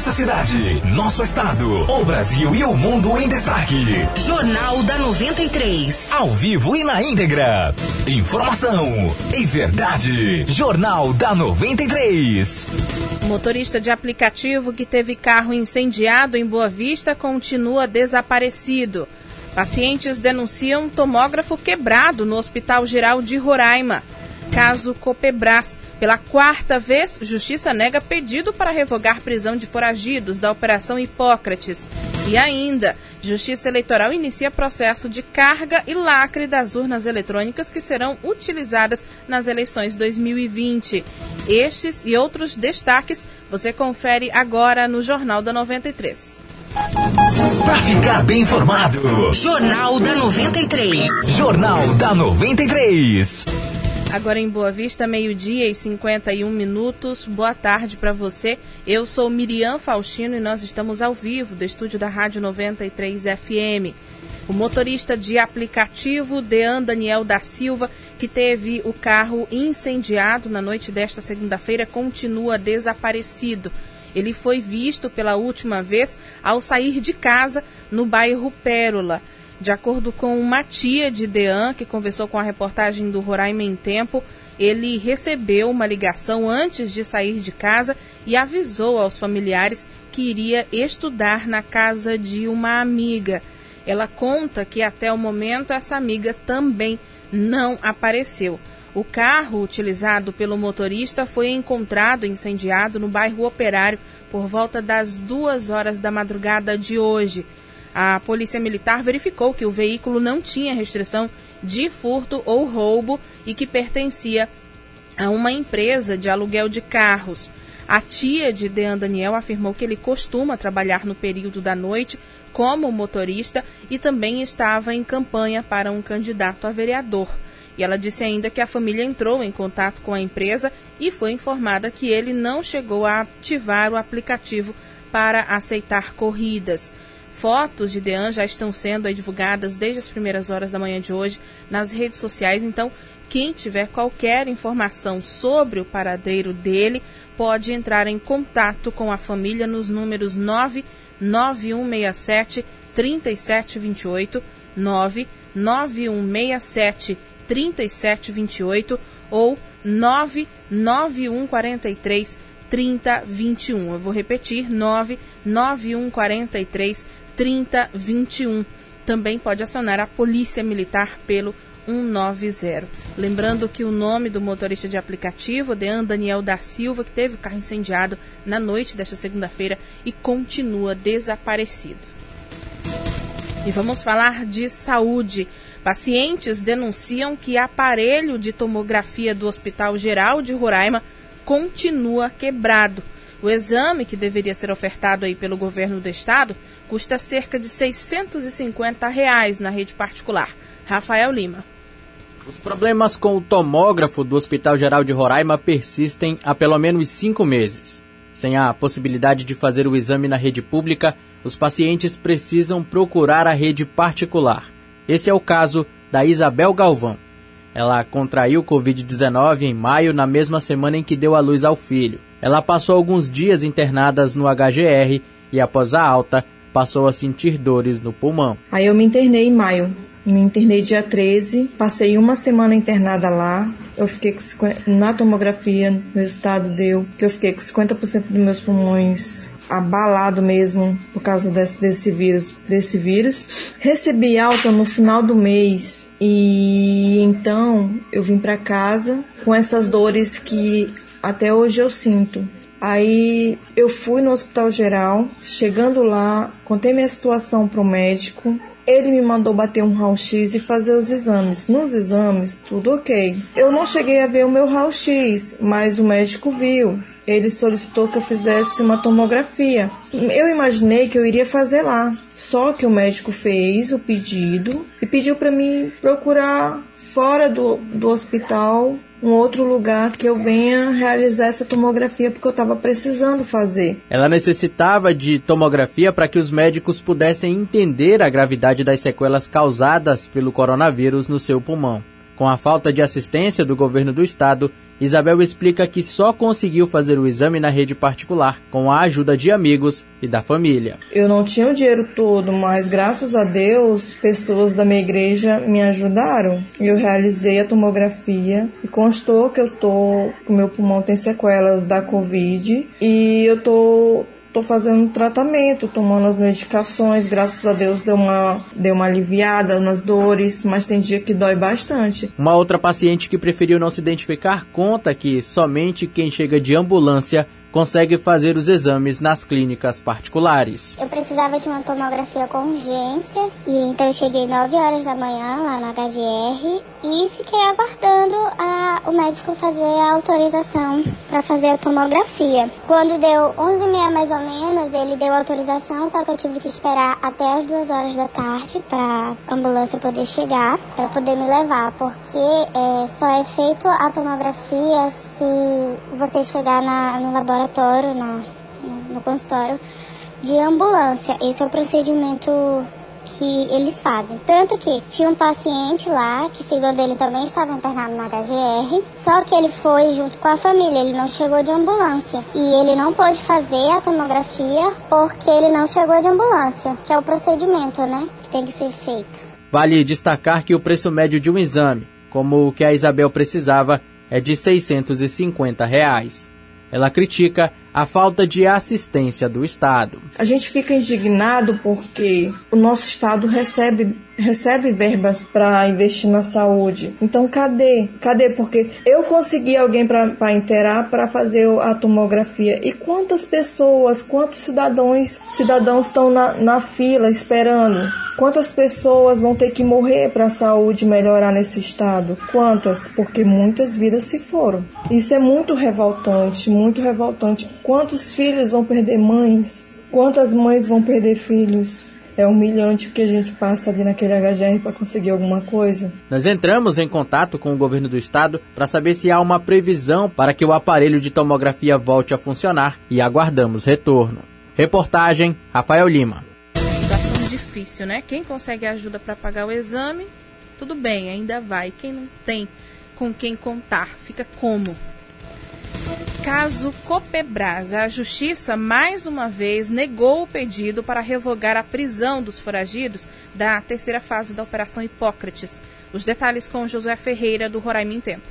Nossa cidade, nosso estado, o Brasil e o mundo em destaque. Jornal da 93. Ao vivo e na íntegra. Informação e verdade. Jornal da 93. Motorista de aplicativo que teve carro incendiado em Boa Vista continua desaparecido. Pacientes denunciam tomógrafo quebrado no Hospital Geral de Roraima. Caso Copebras. Pela quarta vez, Justiça nega pedido para revogar prisão de foragidos da Operação Hipócrates. E ainda, Justiça Eleitoral inicia processo de carga e lacre das urnas eletrônicas que serão utilizadas nas eleições 2020. Estes e outros destaques você confere agora no Jornal da 93. Para ficar bem informado, Jornal da 93. Jornal da 93. Agora em Boa Vista, meio-dia e 51 minutos. Boa tarde para você. Eu sou Miriam Faustino e nós estamos ao vivo do estúdio da Rádio 93 FM. O motorista de aplicativo Dean Daniel da Silva, que teve o carro incendiado na noite desta segunda-feira, continua desaparecido. Ele foi visto pela última vez ao sair de casa no bairro Pérola. De acordo com uma tia de Dean, que conversou com a reportagem do Roraima em Tempo, ele recebeu uma ligação antes de sair de casa e avisou aos familiares que iria estudar na casa de uma amiga. Ela conta que até o momento essa amiga também não apareceu. O carro utilizado pelo motorista foi encontrado incendiado no bairro Operário por volta das duas horas da madrugada de hoje. A Polícia Militar verificou que o veículo não tinha restrição de furto ou roubo e que pertencia a uma empresa de aluguel de carros. A tia de Dean Daniel afirmou que ele costuma trabalhar no período da noite como motorista e também estava em campanha para um candidato a vereador. E ela disse ainda que a família entrou em contato com a empresa e foi informada que ele não chegou a ativar o aplicativo para aceitar corridas. Fotos de Dean já estão sendo divulgadas desde as primeiras horas da manhã de hoje nas redes sociais, então quem tiver qualquer informação sobre o paradeiro dele pode entrar em contato com a família nos números 99167 3728, 99167 3728 ou 99143 3021. Eu vou repetir: 99143 3021. Também pode acionar a Polícia Militar pelo 190. Lembrando que o nome do motorista de aplicativo, Dean Daniel da Silva, que teve o carro incendiado na noite desta segunda-feira e continua desaparecido. E vamos falar de saúde. Pacientes denunciam que aparelho de tomografia do Hospital Geral de Roraima continua quebrado. O exame, que deveria ser ofertado aí pelo governo do estado, custa cerca de 650 reais na rede particular. Rafael Lima. Os problemas com o tomógrafo do Hospital Geral de Roraima persistem há pelo menos cinco meses. Sem a possibilidade de fazer o exame na rede pública, os pacientes precisam procurar a rede particular. Esse é o caso da Isabel Galvão. Ela contraiu Covid-19 em maio, na mesma semana em que deu à luz ao filho. Ela passou alguns dias internadas no HGR e, após a alta, passou a sentir dores no pulmão. Aí eu me internei em maio. Me internei dia 13, passei uma semana internada lá. Eu fiquei com 50, na tomografia, o resultado deu que eu fiquei com 50% dos meus pulmões abalado mesmo por causa desse, desse vírus, desse vírus. Recebi alta no final do mês e então eu vim para casa com essas dores que até hoje eu sinto. Aí eu fui no hospital geral, chegando lá, contei minha situação pro médico. Ele me mandou bater um raio-x e fazer os exames. Nos exames, tudo ok. Eu não cheguei a ver o meu raio-x, mas o médico viu. Ele solicitou que eu fizesse uma tomografia. Eu imaginei que eu iria fazer lá. Só que o médico fez o pedido e pediu para mim procurar fora do, do hospital um outro lugar que eu venha realizar essa tomografia porque eu estava precisando fazer. Ela necessitava de tomografia para que os médicos pudessem entender a gravidade das sequelas causadas pelo coronavírus no seu pulmão. Com a falta de assistência do governo do estado, Isabel explica que só conseguiu fazer o exame na rede particular com a ajuda de amigos e da família. Eu não tinha o dinheiro todo, mas graças a Deus, pessoas da minha igreja me ajudaram. Eu realizei a tomografia e constou que eu tô, o meu pulmão tem sequelas da Covid e eu tô Tô fazendo tratamento, tomando as medicações, graças a Deus deu uma, deu uma aliviada nas dores, mas tem dia que dói bastante. Uma outra paciente que preferiu não se identificar conta que somente quem chega de ambulância consegue fazer os exames nas clínicas particulares. Eu precisava de uma tomografia com urgência e então eu cheguei 9 horas da manhã lá no HGR e fiquei aguardando a, o médico fazer a autorização para fazer a tomografia. Quando deu 11h30 mais ou menos, ele deu autorização, só que eu tive que esperar até as 2 horas da tarde para a ambulância poder chegar, para poder me levar, porque é, só é feito a tomografia se você chegar na, no laboratório, na, no consultório de ambulância. Esse é o procedimento que eles fazem. Tanto que tinha um paciente lá, que segundo ele também estava internado na HGR, só que ele foi junto com a família, ele não chegou de ambulância. E ele não pôde fazer a tomografia porque ele não chegou de ambulância, que é o procedimento, né, que tem que ser feito. Vale destacar que o preço médio de um exame, como o que a Isabel precisava, é de 650 reais. Ela critica a falta de assistência do Estado. A gente fica indignado porque o nosso Estado recebe, recebe verbas para investir na saúde. Então, cadê? Cadê? Porque eu consegui alguém para inteirar para fazer a tomografia. E quantas pessoas, quantos cidadãos cidadãos estão na, na fila esperando? Quantas pessoas vão ter que morrer para a saúde melhorar nesse estado? Quantas? Porque muitas vidas se foram. Isso é muito revoltante, muito revoltante Quantos filhos vão perder mães? Quantas mães vão perder filhos? É humilhante o que a gente passa ali naquele HGR para conseguir alguma coisa. Nós entramos em contato com o governo do estado para saber se há uma previsão para que o aparelho de tomografia volte a funcionar e aguardamos retorno. Reportagem Rafael Lima. Situação difícil, né? Quem consegue ajuda para pagar o exame, tudo bem, ainda vai. Quem não tem com quem contar, fica como? Caso Copebras, a Justiça mais uma vez negou o pedido para revogar a prisão dos foragidos da terceira fase da Operação Hipócrates. Os detalhes com José Ferreira, do Roraima em Tempo.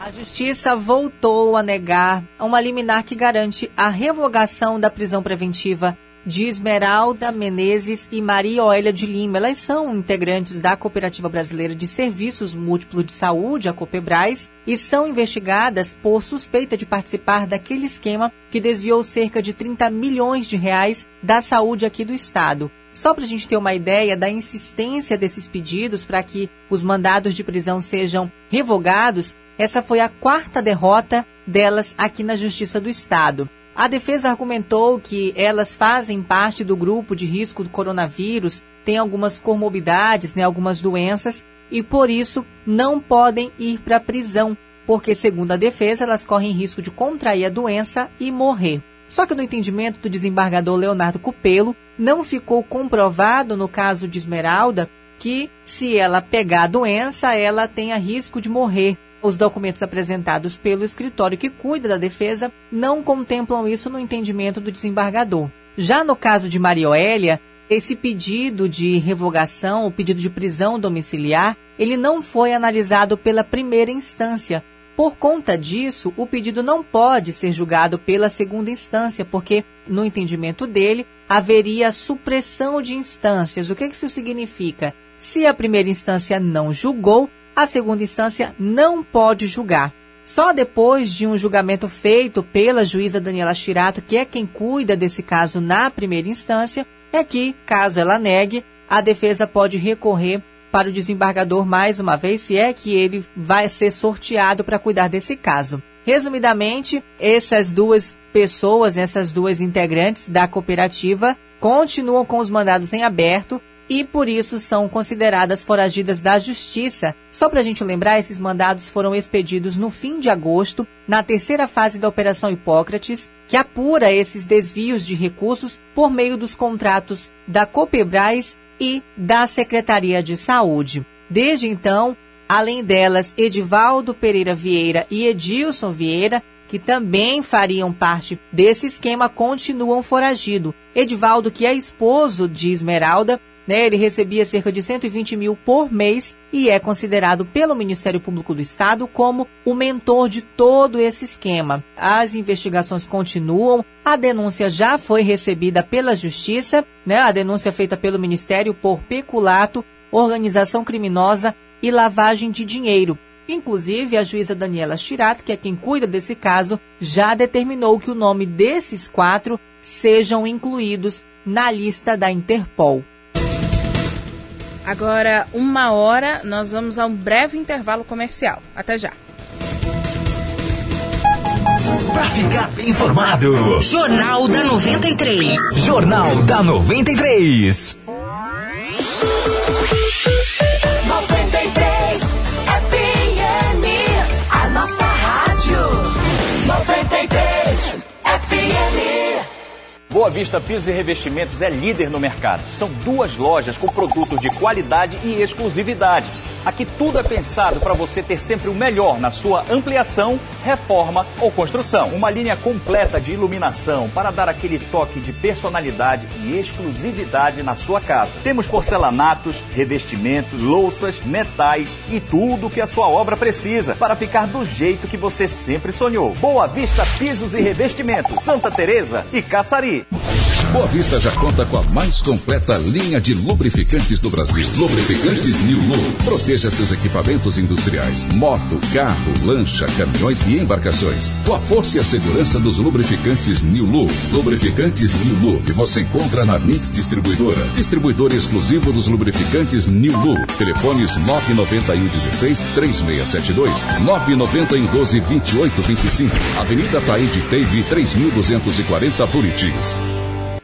A Justiça voltou a negar uma liminar que garante a revogação da prisão preventiva de Esmeralda Menezes e Maria Oélia de Lima. Elas são integrantes da Cooperativa Brasileira de Serviços Múltiplos de Saúde, a Copebras, e são investigadas por suspeita de participar daquele esquema que desviou cerca de 30 milhões de reais da saúde aqui do estado. Só para a gente ter uma ideia da insistência desses pedidos para que os mandados de prisão sejam revogados, essa foi a quarta derrota delas aqui na Justiça do Estado. A defesa argumentou que elas fazem parte do grupo de risco do coronavírus, têm algumas comorbidades, né, algumas doenças, e por isso não podem ir para a prisão, porque, segundo a defesa, elas correm risco de contrair a doença e morrer. Só que no entendimento do desembargador Leonardo Cupelo, não ficou comprovado no caso de Esmeralda que, se ela pegar a doença, ela tenha risco de morrer. Os documentos apresentados pelo escritório que cuida da defesa não contemplam isso no entendimento do desembargador. Já no caso de Marioélia, esse pedido de revogação, o pedido de prisão domiciliar, ele não foi analisado pela primeira instância. Por conta disso, o pedido não pode ser julgado pela segunda instância, porque, no entendimento dele, haveria supressão de instâncias. O que isso significa? Se a primeira instância não julgou, a segunda instância não pode julgar. Só depois de um julgamento feito pela juíza Daniela Chirato, que é quem cuida desse caso na primeira instância, é que, caso ela negue, a defesa pode recorrer para o desembargador mais uma vez, se é que ele vai ser sorteado para cuidar desse caso. Resumidamente, essas duas pessoas, essas duas integrantes da cooperativa, continuam com os mandados em aberto e por isso são consideradas foragidas da justiça. Só para a gente lembrar, esses mandados foram expedidos no fim de agosto, na terceira fase da Operação Hipócrates, que apura esses desvios de recursos por meio dos contratos da Copebras e da Secretaria de Saúde. Desde então, além delas, Edivaldo Pereira Vieira e Edilson Vieira, que também fariam parte desse esquema, continuam foragido. Edivaldo, que é esposo de Esmeralda, né, ele recebia cerca de 120 mil por mês e é considerado pelo Ministério Público do Estado como o mentor de todo esse esquema. As investigações continuam, a denúncia já foi recebida pela Justiça, né, a denúncia feita pelo Ministério por peculato, organização criminosa e lavagem de dinheiro. Inclusive, a juíza Daniela Chirato, que é quem cuida desse caso, já determinou que o nome desses quatro sejam incluídos na lista da Interpol. Agora, uma hora, nós vamos a um breve intervalo comercial. Até já. Para ficar bem informado. Jornal da 93. Jornal da 93. 93 Boa Vista Pisos e Revestimentos é líder no mercado. São duas lojas com produtos de qualidade e exclusividade. Aqui tudo é pensado para você ter sempre o melhor na sua ampliação, reforma ou construção. Uma linha completa de iluminação para dar aquele toque de personalidade e exclusividade na sua casa. Temos porcelanatos, revestimentos, louças, metais e tudo que a sua obra precisa para ficar do jeito que você sempre sonhou. Boa Vista Pisos e Revestimentos, Santa Teresa e Caçari. Boa Vista já conta com a mais completa linha de lubrificantes do Brasil. Lubrificantes New Look. Proteja seus equipamentos industriais, moto, carro, lancha, caminhões e embarcações. Com a força e a segurança dos lubrificantes New Look. Lubrificantes New Look você encontra na Mix Distribuidora. Distribuidor exclusivo dos lubrificantes New Look. Telefones 991 16 3672, 991 12 28 25. Avenida Taíde Teve 3240 Buritis.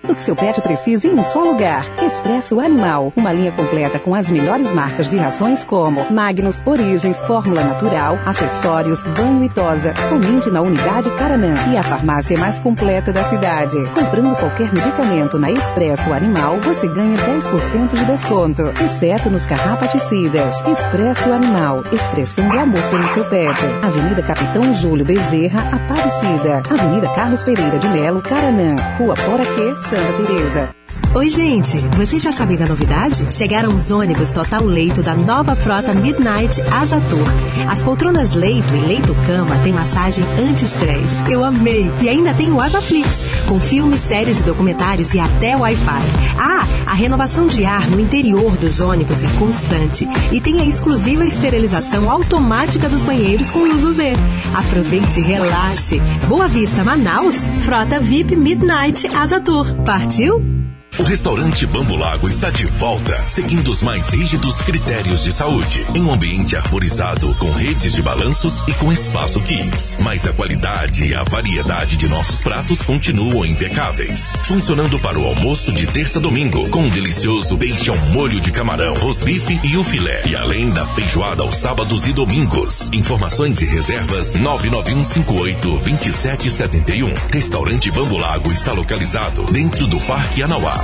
Tudo que seu pet precisa em um só lugar. Expresso Animal. Uma linha completa com as melhores marcas de rações como Magnus, Origens, Fórmula Natural, acessórios, banho e tosa. Somente na unidade Caranã. E a farmácia mais completa da cidade. Comprando qualquer medicamento na Expresso Animal, você ganha 10% de desconto. Exceto nos carrapaticidas. Expresso Animal. Expressando amor pelo seu pet. Avenida Capitão Júlio Bezerra, Aparecida. Avenida Carlos Pereira de Melo, Caranã. Rua Poraquê, Santa Teresa. Oi, gente! Vocês já sabem da novidade? Chegaram os ônibus Total Leito da nova frota Midnight Asa Tour. As poltronas Leito e Leito Cama têm massagem anti-estresse. Eu amei! E ainda tem o Asaflix, com filmes, séries e documentários e até Wi-Fi. Ah, a renovação de ar no interior dos ônibus é constante. E tem a exclusiva esterilização automática dos banheiros com luz UV. Aproveite e relaxe. Boa Vista, Manaus. Frota VIP Midnight Asa Tour. Partiu? O restaurante Bambu Lago está de volta, seguindo os mais rígidos critérios de saúde, em um ambiente arborizado, com redes de balanços e com espaço kids. Mas a qualidade e a variedade de nossos pratos continuam impecáveis. Funcionando para o almoço de terça a domingo, com um delicioso peixe ao molho de camarão, rosbife e o filé. E além da feijoada aos sábados e domingos. Informações e reservas 991582771. Restaurante Bambu Lago está localizado dentro do Parque Anauá.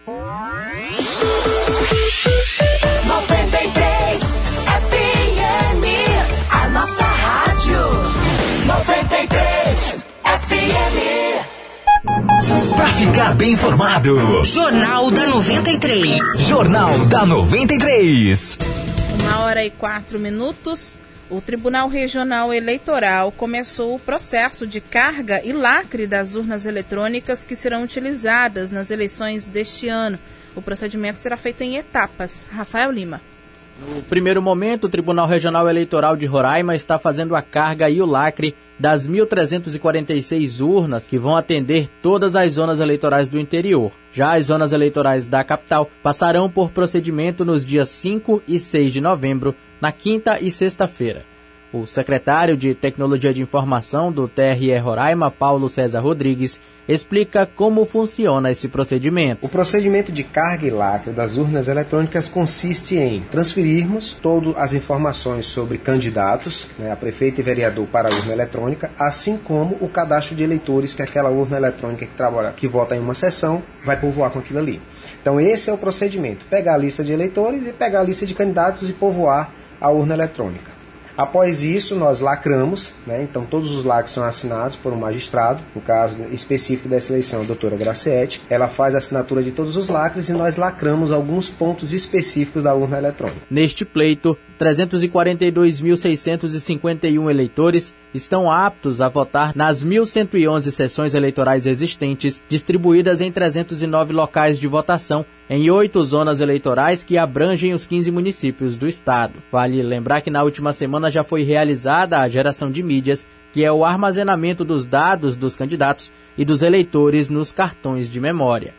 Para ficar bem informado. Jornal da 93. Jornal da 93. Uma hora e quatro minutos. O Tribunal Regional Eleitoral começou o processo de carga e lacre das urnas eletrônicas que serão utilizadas nas eleições deste ano. O procedimento será feito em etapas. Rafael Lima. No primeiro momento, o Tribunal Regional Eleitoral de Roraima está fazendo a carga e o lacre das 1.346 urnas que vão atender todas as zonas eleitorais do interior. Já as zonas eleitorais da capital passarão por procedimento nos dias 5 e 6 de novembro, na quinta e sexta-feira. O secretário de Tecnologia de Informação do TRE Roraima, Paulo César Rodrigues, explica como funciona esse procedimento. O procedimento de carga e lacre das urnas eletrônicas consiste em transferirmos todas as informações sobre candidatos, né, a prefeito e vereador para a urna eletrônica, assim como o cadastro de eleitores que aquela urna eletrônica que trabalha, que vota em uma sessão, vai povoar com aquilo ali. Então esse é o procedimento: pegar a lista de eleitores e pegar a lista de candidatos e povoar a urna eletrônica. Após isso, nós lacramos, né? então todos os lacres são assinados por um magistrado, no caso específico dessa eleição, a doutora Graciete. Ela faz a assinatura de todos os lacres e nós lacramos alguns pontos específicos da urna eletrônica. Neste pleito, 342.651 eleitores estão aptos a votar nas 1.111 sessões eleitorais existentes, distribuídas em 309 locais de votação em oito zonas eleitorais que abrangem os 15 municípios do estado. Vale lembrar que na última semana já foi realizada a geração de mídias, que é o armazenamento dos dados dos candidatos e dos eleitores nos cartões de memória.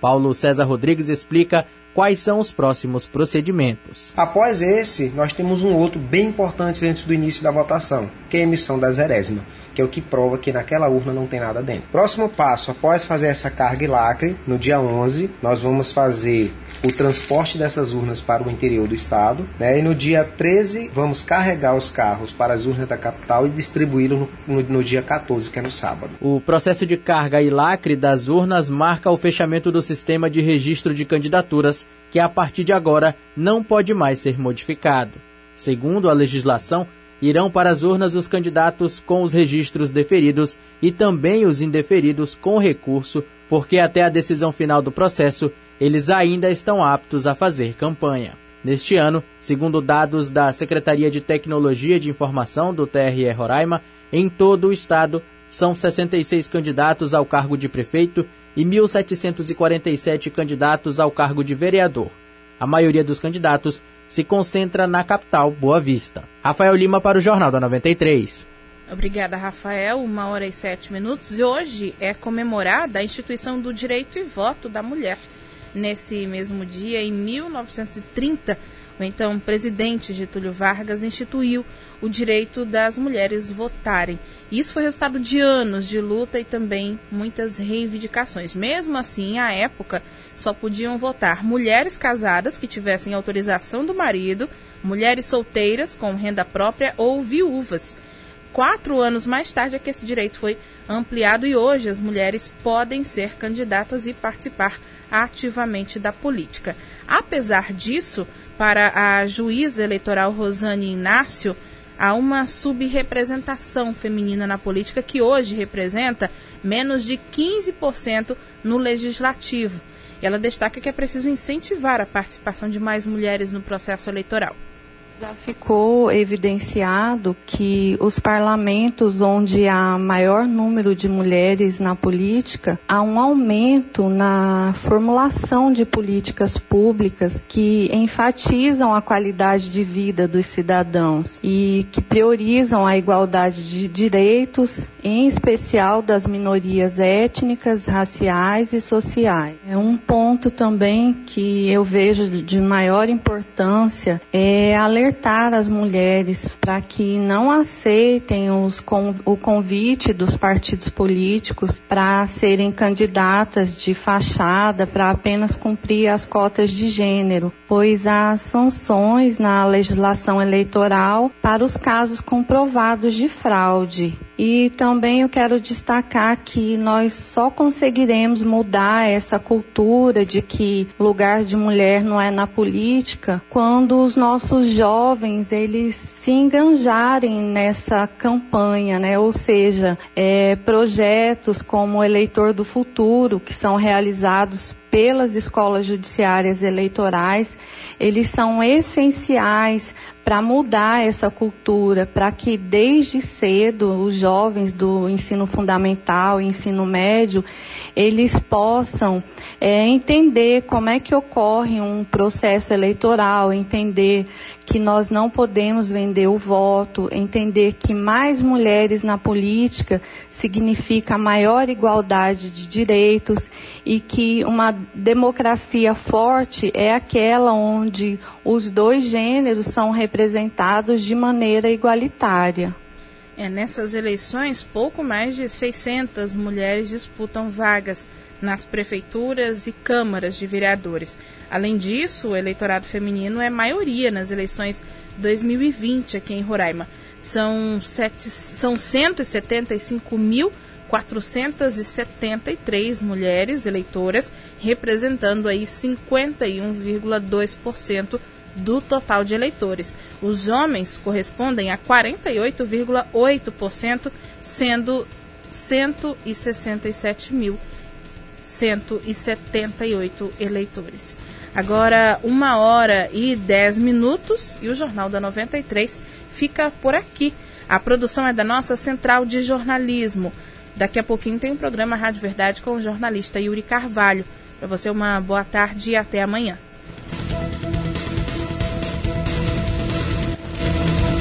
Paulo César Rodrigues explica quais são os próximos procedimentos. Após esse, nós temos um outro bem importante antes do início da votação, que é a emissão da zerésima que é o que prova que naquela urna não tem nada dentro. Próximo passo, após fazer essa carga e lacre, no dia 11, nós vamos fazer o transporte dessas urnas para o interior do estado, né? E no dia 13, vamos carregar os carros para as urnas da capital e distribuí-los no, no, no dia 14, que é no sábado. O processo de carga e lacre das urnas marca o fechamento do sistema de registro de candidaturas, que a partir de agora não pode mais ser modificado. Segundo a legislação, irão para as urnas os candidatos com os registros deferidos e também os indeferidos com recurso, porque até a decisão final do processo eles ainda estão aptos a fazer campanha. Neste ano, segundo dados da Secretaria de Tecnologia de Informação do TRE Roraima, em todo o estado são 66 candidatos ao cargo de prefeito e 1.747 candidatos ao cargo de vereador. A maioria dos candidatos se concentra na capital, Boa Vista. Rafael Lima para o Jornal da 93. Obrigada, Rafael. Uma hora e sete minutos. E hoje é comemorada a instituição do direito e voto da mulher. Nesse mesmo dia, em 1930, o então presidente Getúlio Vargas instituiu o direito das mulheres votarem. Isso foi resultado de anos de luta e também muitas reivindicações. Mesmo assim, à época, só podiam votar mulheres casadas que tivessem autorização do marido, mulheres solteiras com renda própria ou viúvas. Quatro anos mais tarde é que esse direito foi ampliado e hoje as mulheres podem ser candidatas e participar ativamente da política. Apesar disso, para a juíza eleitoral Rosane Inácio, há uma subrepresentação feminina na política que hoje representa menos de 15% no legislativo. Ela destaca que é preciso incentivar a participação de mais mulheres no processo eleitoral. Já ficou evidenciado que os parlamentos onde há maior número de mulheres na política, há um aumento na formulação de políticas públicas que enfatizam a qualidade de vida dos cidadãos e que priorizam a igualdade de direitos, em especial das minorias étnicas, raciais e sociais. É um ponto também que eu vejo de maior importância é alertar alertar as mulheres para que não aceitem os, o convite dos partidos políticos para serem candidatas de fachada para apenas cumprir as cotas de gênero, pois há sanções na legislação eleitoral para os casos comprovados de fraude. E também eu quero destacar que nós só conseguiremos mudar essa cultura de que lugar de mulher não é na política quando os nossos jovens eles se engranjarem nessa campanha, né? Ou seja, é, projetos como Eleitor do Futuro, que são realizados pelas escolas judiciárias eleitorais, eles são essenciais para mudar essa cultura, para que desde cedo os jovens do ensino fundamental e ensino médio, eles possam é, entender como é que ocorre um processo eleitoral, entender que nós não podemos vender o voto, entender que mais mulheres na política significa maior igualdade de direitos e que uma democracia forte é aquela onde os dois gêneros são representados de maneira igualitária. É, nessas eleições, pouco mais de 600 mulheres disputam vagas nas prefeituras e câmaras de vereadores. Além disso, o eleitorado feminino é maioria nas eleições 2020 aqui em Roraima. São, sete, são 175.473 mulheres eleitoras, representando aí 51,2% do total de eleitores. Os homens correspondem a 48,8%, sendo 167 mil 178 eleitores. Agora, uma hora e dez minutos e o Jornal da 93 fica por aqui. A produção é da nossa central de jornalismo. Daqui a pouquinho tem um programa Rádio Verdade com o jornalista Yuri Carvalho. Para você, uma boa tarde e até amanhã.